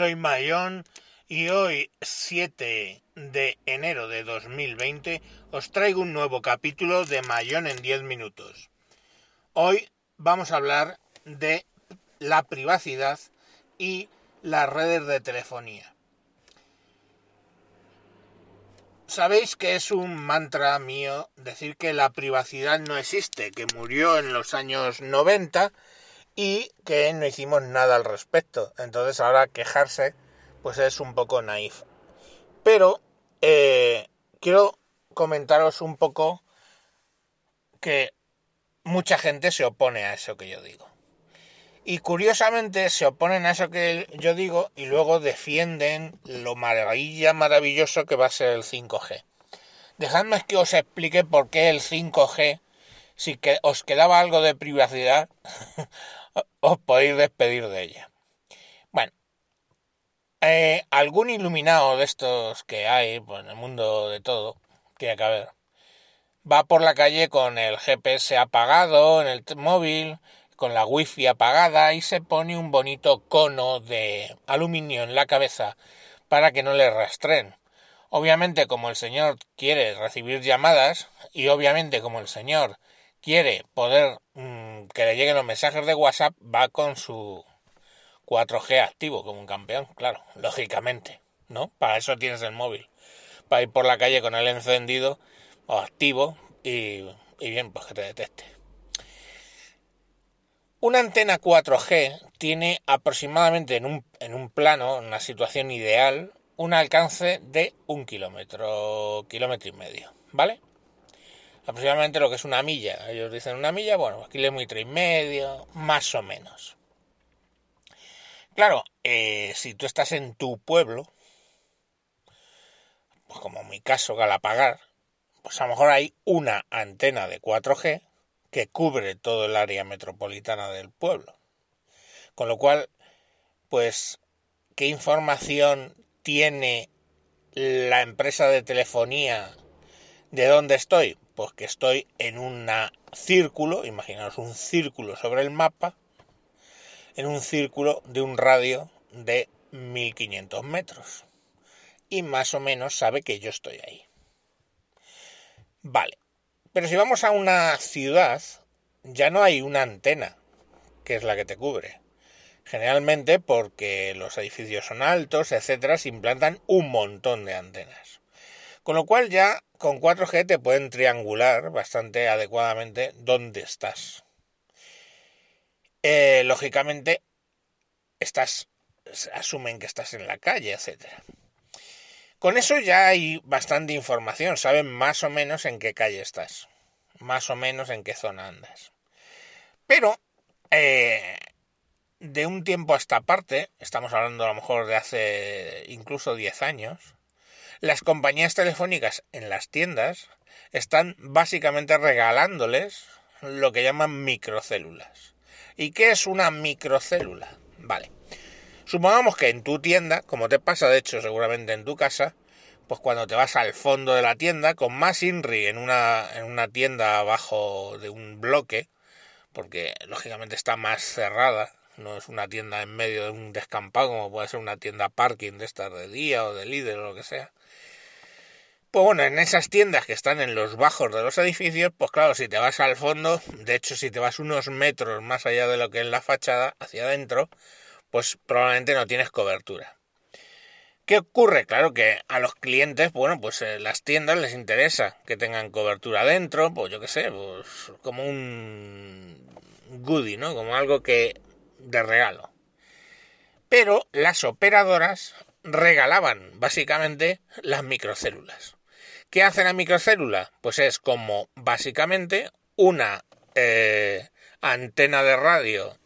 soy Mayón y hoy 7 de enero de 2020 os traigo un nuevo capítulo de Mayón en 10 minutos. Hoy vamos a hablar de la privacidad y las redes de telefonía. Sabéis que es un mantra mío decir que la privacidad no existe, que murió en los años 90 y que no hicimos nada al respecto. Entonces ahora quejarse pues es un poco naif. Pero eh, quiero comentaros un poco que mucha gente se opone a eso que yo digo. Y curiosamente se oponen a eso que yo digo y luego defienden lo maravilla, maravilloso que va a ser el 5G. Dejadme que os explique por qué el 5G, si que os quedaba algo de privacidad, os podéis despedir de ella. Bueno, eh, algún iluminado de estos que hay pues, en el mundo de todo, tiene que haber, va por la calle con el GPS apagado en el móvil, con la wifi apagada y se pone un bonito cono de aluminio en la cabeza para que no le rastren. Obviamente como el señor quiere recibir llamadas y obviamente como el señor quiere poder mm, que le lleguen los mensajes de WhatsApp va con su 4G activo como un campeón, claro, lógicamente, ¿no? Para eso tienes el móvil, para ir por la calle con él encendido o activo y, y bien, pues que te detecte. Una antena 4G tiene aproximadamente en un, en un plano, en una situación ideal, un alcance de un kilómetro, kilómetro y medio, ¿vale? Aproximadamente lo que es una milla. Ellos dicen una milla, bueno, kilómetro y medio, más o menos. Claro, eh, si tú estás en tu pueblo, pues como en mi caso, Galapagar, pues a lo mejor hay una antena de 4G que cubre todo el área metropolitana del pueblo. Con lo cual, pues, ¿qué información tiene la empresa de telefonía de dónde estoy? Pues que estoy en un círculo, imaginaos un círculo sobre el mapa, en un círculo de un radio de 1500 metros. Y más o menos sabe que yo estoy ahí. Vale, pero si vamos a una ciudad, ya no hay una antena, que es la que te cubre. Generalmente porque los edificios son altos, etcétera, se implantan un montón de antenas. Con lo cual ya con 4G te pueden triangular bastante adecuadamente dónde estás. Eh, lógicamente, estás, asumen que estás en la calle, etcétera. Con eso ya hay bastante información, saben más o menos en qué calle estás, más o menos en qué zona andas. Pero, eh, de un tiempo a esta parte, estamos hablando a lo mejor de hace incluso 10 años, las compañías telefónicas en las tiendas están básicamente regalándoles lo que llaman microcélulas. ¿Y qué es una microcélula? Vale. Supongamos que en tu tienda, como te pasa de hecho seguramente en tu casa, pues cuando te vas al fondo de la tienda, con más INRI en una, en una tienda abajo de un bloque, porque lógicamente está más cerrada, no es una tienda en medio de un descampado como puede ser una tienda parking de estas de día o de líder o lo que sea. Pues bueno, en esas tiendas que están en los bajos de los edificios, pues claro, si te vas al fondo, de hecho si te vas unos metros más allá de lo que es la fachada, hacia adentro, pues probablemente no tienes cobertura. ¿Qué ocurre? Claro que a los clientes, bueno, pues eh, las tiendas les interesa que tengan cobertura dentro, pues yo qué sé, pues como un goodie, ¿no? Como algo que de regalo. Pero las operadoras regalaban básicamente las microcélulas. ¿Qué hace la microcélula? Pues es como básicamente una eh, antena de radio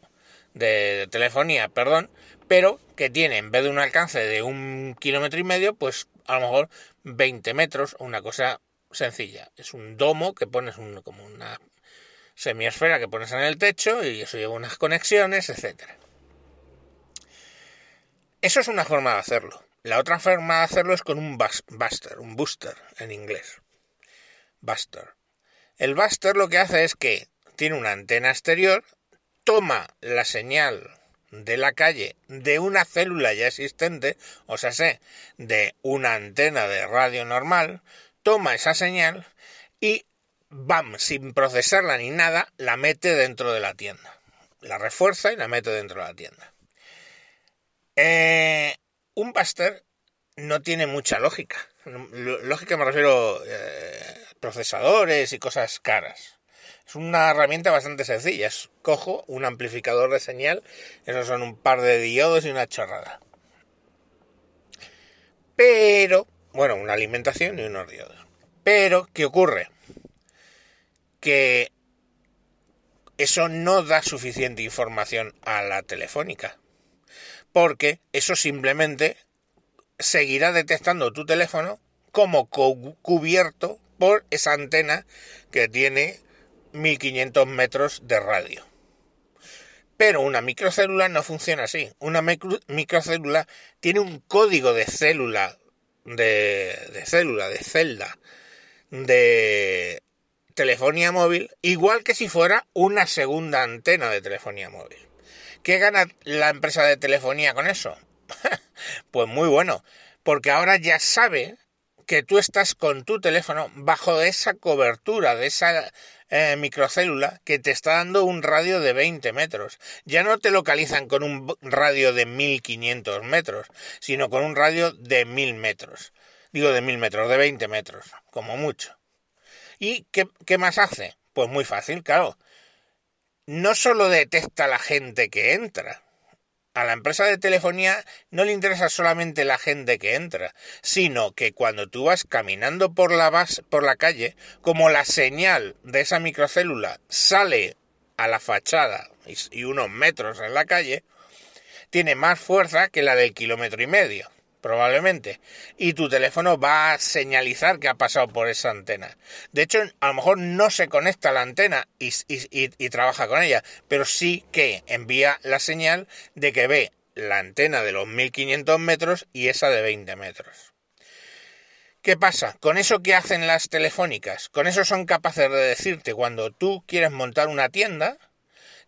de telefonía, perdón, pero que tiene en vez de un alcance de un kilómetro y medio, pues a lo mejor 20 metros o una cosa sencilla. Es un domo que pones como una semiesfera que pones en el techo y eso lleva unas conexiones, etcétera. Eso es una forma de hacerlo. La otra forma de hacerlo es con un buster, un booster en inglés. Buster. El buster lo que hace es que tiene una antena exterior toma la señal de la calle de una célula ya existente, o sea, sé, de una antena de radio normal, toma esa señal y, bam, sin procesarla ni nada, la mete dentro de la tienda. La refuerza y la mete dentro de la tienda. Eh, un Buster no tiene mucha lógica. Lógica me refiero eh, procesadores y cosas caras. Es una herramienta bastante sencilla. cojo un amplificador de señal, esos son un par de diodos y una chorrada. Pero, bueno, una alimentación y unos diodos. Pero, ¿qué ocurre? Que eso no da suficiente información a la telefónica. Porque eso simplemente seguirá detectando tu teléfono como cubierto por esa antena que tiene 1500 metros de radio. Pero una microcélula no funciona así. Una microcélula tiene un código de célula, de, de célula, de celda, de telefonía móvil, igual que si fuera una segunda antena de telefonía móvil. ¿Qué gana la empresa de telefonía con eso? pues muy bueno, porque ahora ya sabe que tú estás con tu teléfono bajo esa cobertura de esa eh, microcélula que te está dando un radio de 20 metros. Ya no te localizan con un radio de 1500 metros, sino con un radio de 1000 metros. Digo de 1000 metros, de 20 metros, como mucho. ¿Y qué, qué más hace? Pues muy fácil, claro. No solo detecta la gente que entra, a la empresa de telefonía no le interesa solamente la gente que entra, sino que cuando tú vas caminando por la, por la calle, como la señal de esa microcélula sale a la fachada y unos metros en la calle, tiene más fuerza que la del kilómetro y medio probablemente. Y tu teléfono va a señalizar que ha pasado por esa antena. De hecho, a lo mejor no se conecta la antena y, y, trabaja con ella, pero sí que envía la señal de que ve la antena de los 1500 metros y esa de 20 metros. ¿Qué pasa? Con eso que hacen las telefónicas, con eso son capaces de decirte cuando tú quieres montar una tienda,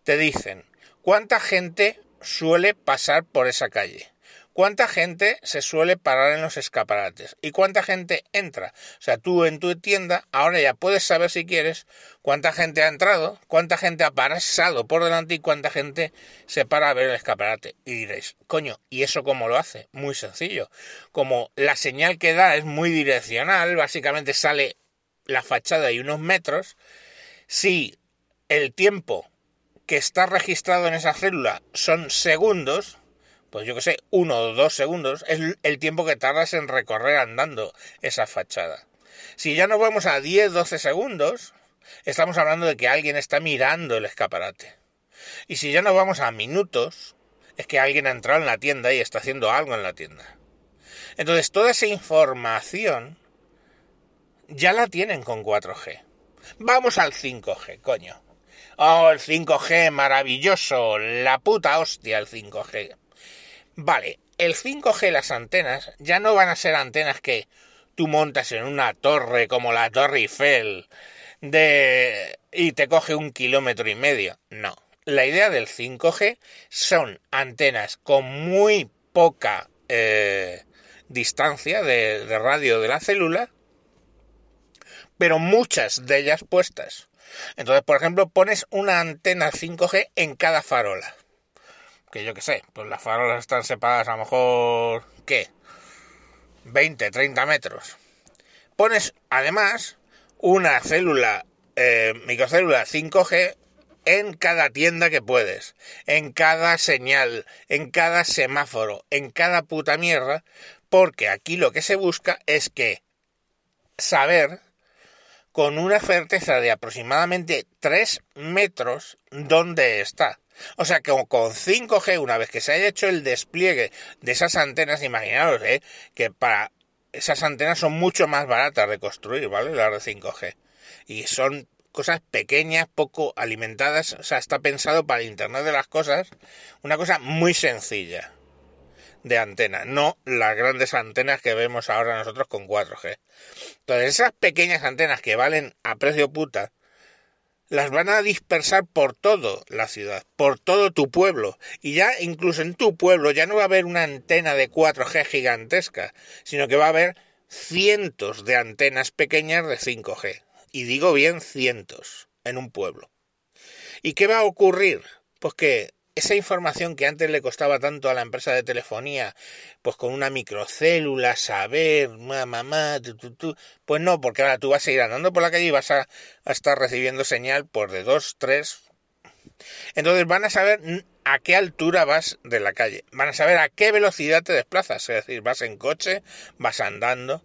te dicen cuánta gente suele pasar por esa calle ¿Cuánta gente se suele parar en los escaparates? ¿Y cuánta gente entra? O sea, tú en tu tienda ahora ya puedes saber si quieres cuánta gente ha entrado, cuánta gente ha pasado por delante y cuánta gente se para a ver el escaparate. Y diréis, coño, ¿y eso cómo lo hace? Muy sencillo. Como la señal que da es muy direccional, básicamente sale la fachada y unos metros, si el tiempo que está registrado en esa célula son segundos, pues yo que sé, uno o dos segundos es el tiempo que tardas en recorrer andando esa fachada. Si ya nos vamos a 10, 12 segundos, estamos hablando de que alguien está mirando el escaparate. Y si ya nos vamos a minutos, es que alguien ha entrado en la tienda y está haciendo algo en la tienda. Entonces, toda esa información ya la tienen con 4G. Vamos al 5G, coño. Oh, el 5G maravilloso, la puta hostia el 5G. Vale, el 5G, las antenas, ya no van a ser antenas que tú montas en una torre como la Torre Eiffel de... y te coge un kilómetro y medio. No. La idea del 5G son antenas con muy poca eh, distancia de, de radio de la célula, pero muchas de ellas puestas. Entonces, por ejemplo, pones una antena 5G en cada farola que yo qué sé, pues las farolas están separadas a lo mejor, ¿qué? 20, 30 metros. Pones además una célula, eh, microcélula 5G en cada tienda que puedes, en cada señal, en cada semáforo, en cada puta mierda, porque aquí lo que se busca es que saber con una certeza de aproximadamente 3 metros dónde está. O sea que con 5G, una vez que se haya hecho el despliegue de esas antenas, imaginaos ¿eh? que para esas antenas son mucho más baratas de construir, ¿vale? Las de 5G. Y son cosas pequeñas, poco alimentadas, o sea, está pensado para el Internet de las cosas, una cosa muy sencilla de antena, no las grandes antenas que vemos ahora nosotros con 4G. Entonces, esas pequeñas antenas que valen a precio puta, las van a dispersar por todo la ciudad, por todo tu pueblo. Y ya incluso en tu pueblo ya no va a haber una antena de 4G gigantesca, sino que va a haber cientos de antenas pequeñas de 5G. Y digo bien cientos en un pueblo. ¿Y qué va a ocurrir? Pues que esa información que antes le costaba tanto a la empresa de telefonía, pues con una microcélula, saber, mamá, mamá, pues no, porque ahora tú vas a ir andando por la calle y vas a, a estar recibiendo señal por de dos, tres. Entonces van a saber a qué altura vas de la calle, van a saber a qué velocidad te desplazas, es decir, vas en coche, vas andando,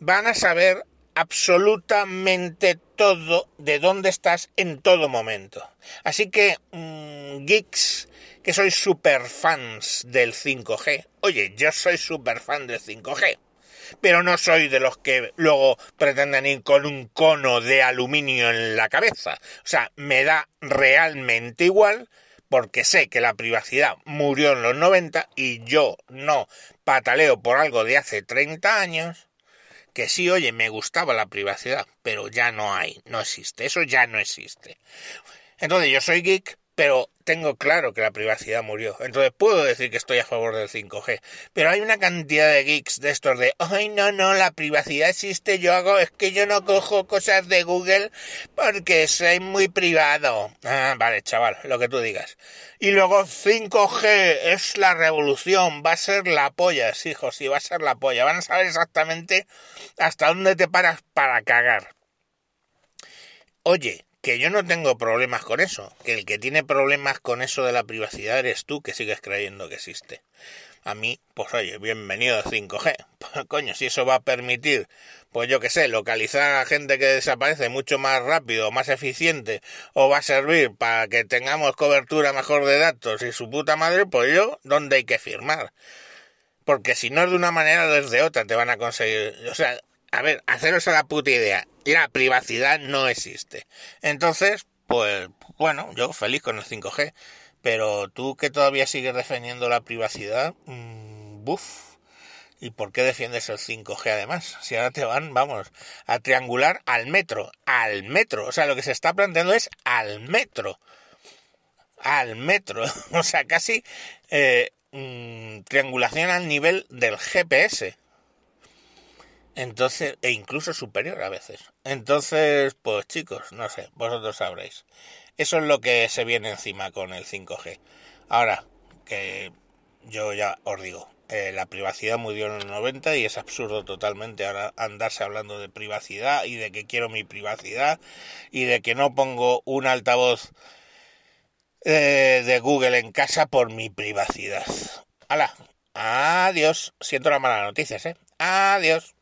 van a saber absolutamente todo de dónde estás en todo momento. Así que, mm, geeks, que sois super fans del 5G, oye, yo soy super fan del 5G, pero no soy de los que luego pretenden ir con un cono de aluminio en la cabeza. O sea, me da realmente igual porque sé que la privacidad murió en los 90 y yo no pataleo por algo de hace 30 años que sí, oye, me gustaba la privacidad, pero ya no hay, no existe, eso ya no existe. Entonces yo soy geek, pero tengo claro que la privacidad murió. Entonces puedo decir que estoy a favor del 5G. Pero hay una cantidad de geeks de estos de, ay, no, no, la privacidad existe, yo hago, es que yo no cojo cosas de Google porque soy muy privado. Ah, vale, chaval, lo que tú digas. Y luego 5G es la revolución, va a ser la polla, hijo, sí, va a ser la polla. Van a saber exactamente hasta dónde te paras para cagar. Oye, que yo no tengo problemas con eso, que el que tiene problemas con eso de la privacidad eres tú que sigues creyendo que existe. A mí, pues oye, bienvenido a 5G. Coño, si eso va a permitir, pues yo qué sé, localizar a gente que desaparece mucho más rápido, más eficiente, o va a servir para que tengamos cobertura mejor de datos y su puta madre, pues yo, ¿dónde hay que firmar? Porque si no es de una manera, desde otra te van a conseguir. O sea, a ver, haceros a la puta idea. La privacidad no existe. Entonces, pues bueno, yo feliz con el 5G. Pero tú que todavía sigues defendiendo la privacidad, mmm, buf. ¿Y por qué defiendes el 5G además? Si ahora te van, vamos, a triangular al metro. Al metro. O sea, lo que se está planteando es al metro. Al metro. o sea, casi eh, mm, triangulación al nivel del GPS. Entonces, e incluso superior a veces. Entonces, pues chicos, no sé, vosotros sabréis. Eso es lo que se viene encima con el 5G. Ahora, que yo ya os digo, eh, la privacidad murió en los 90 y es absurdo totalmente ahora andarse hablando de privacidad y de que quiero mi privacidad y de que no pongo un altavoz eh, de Google en casa por mi privacidad. ¡Hala! Adiós. Siento las malas noticias, ¿eh? Adiós.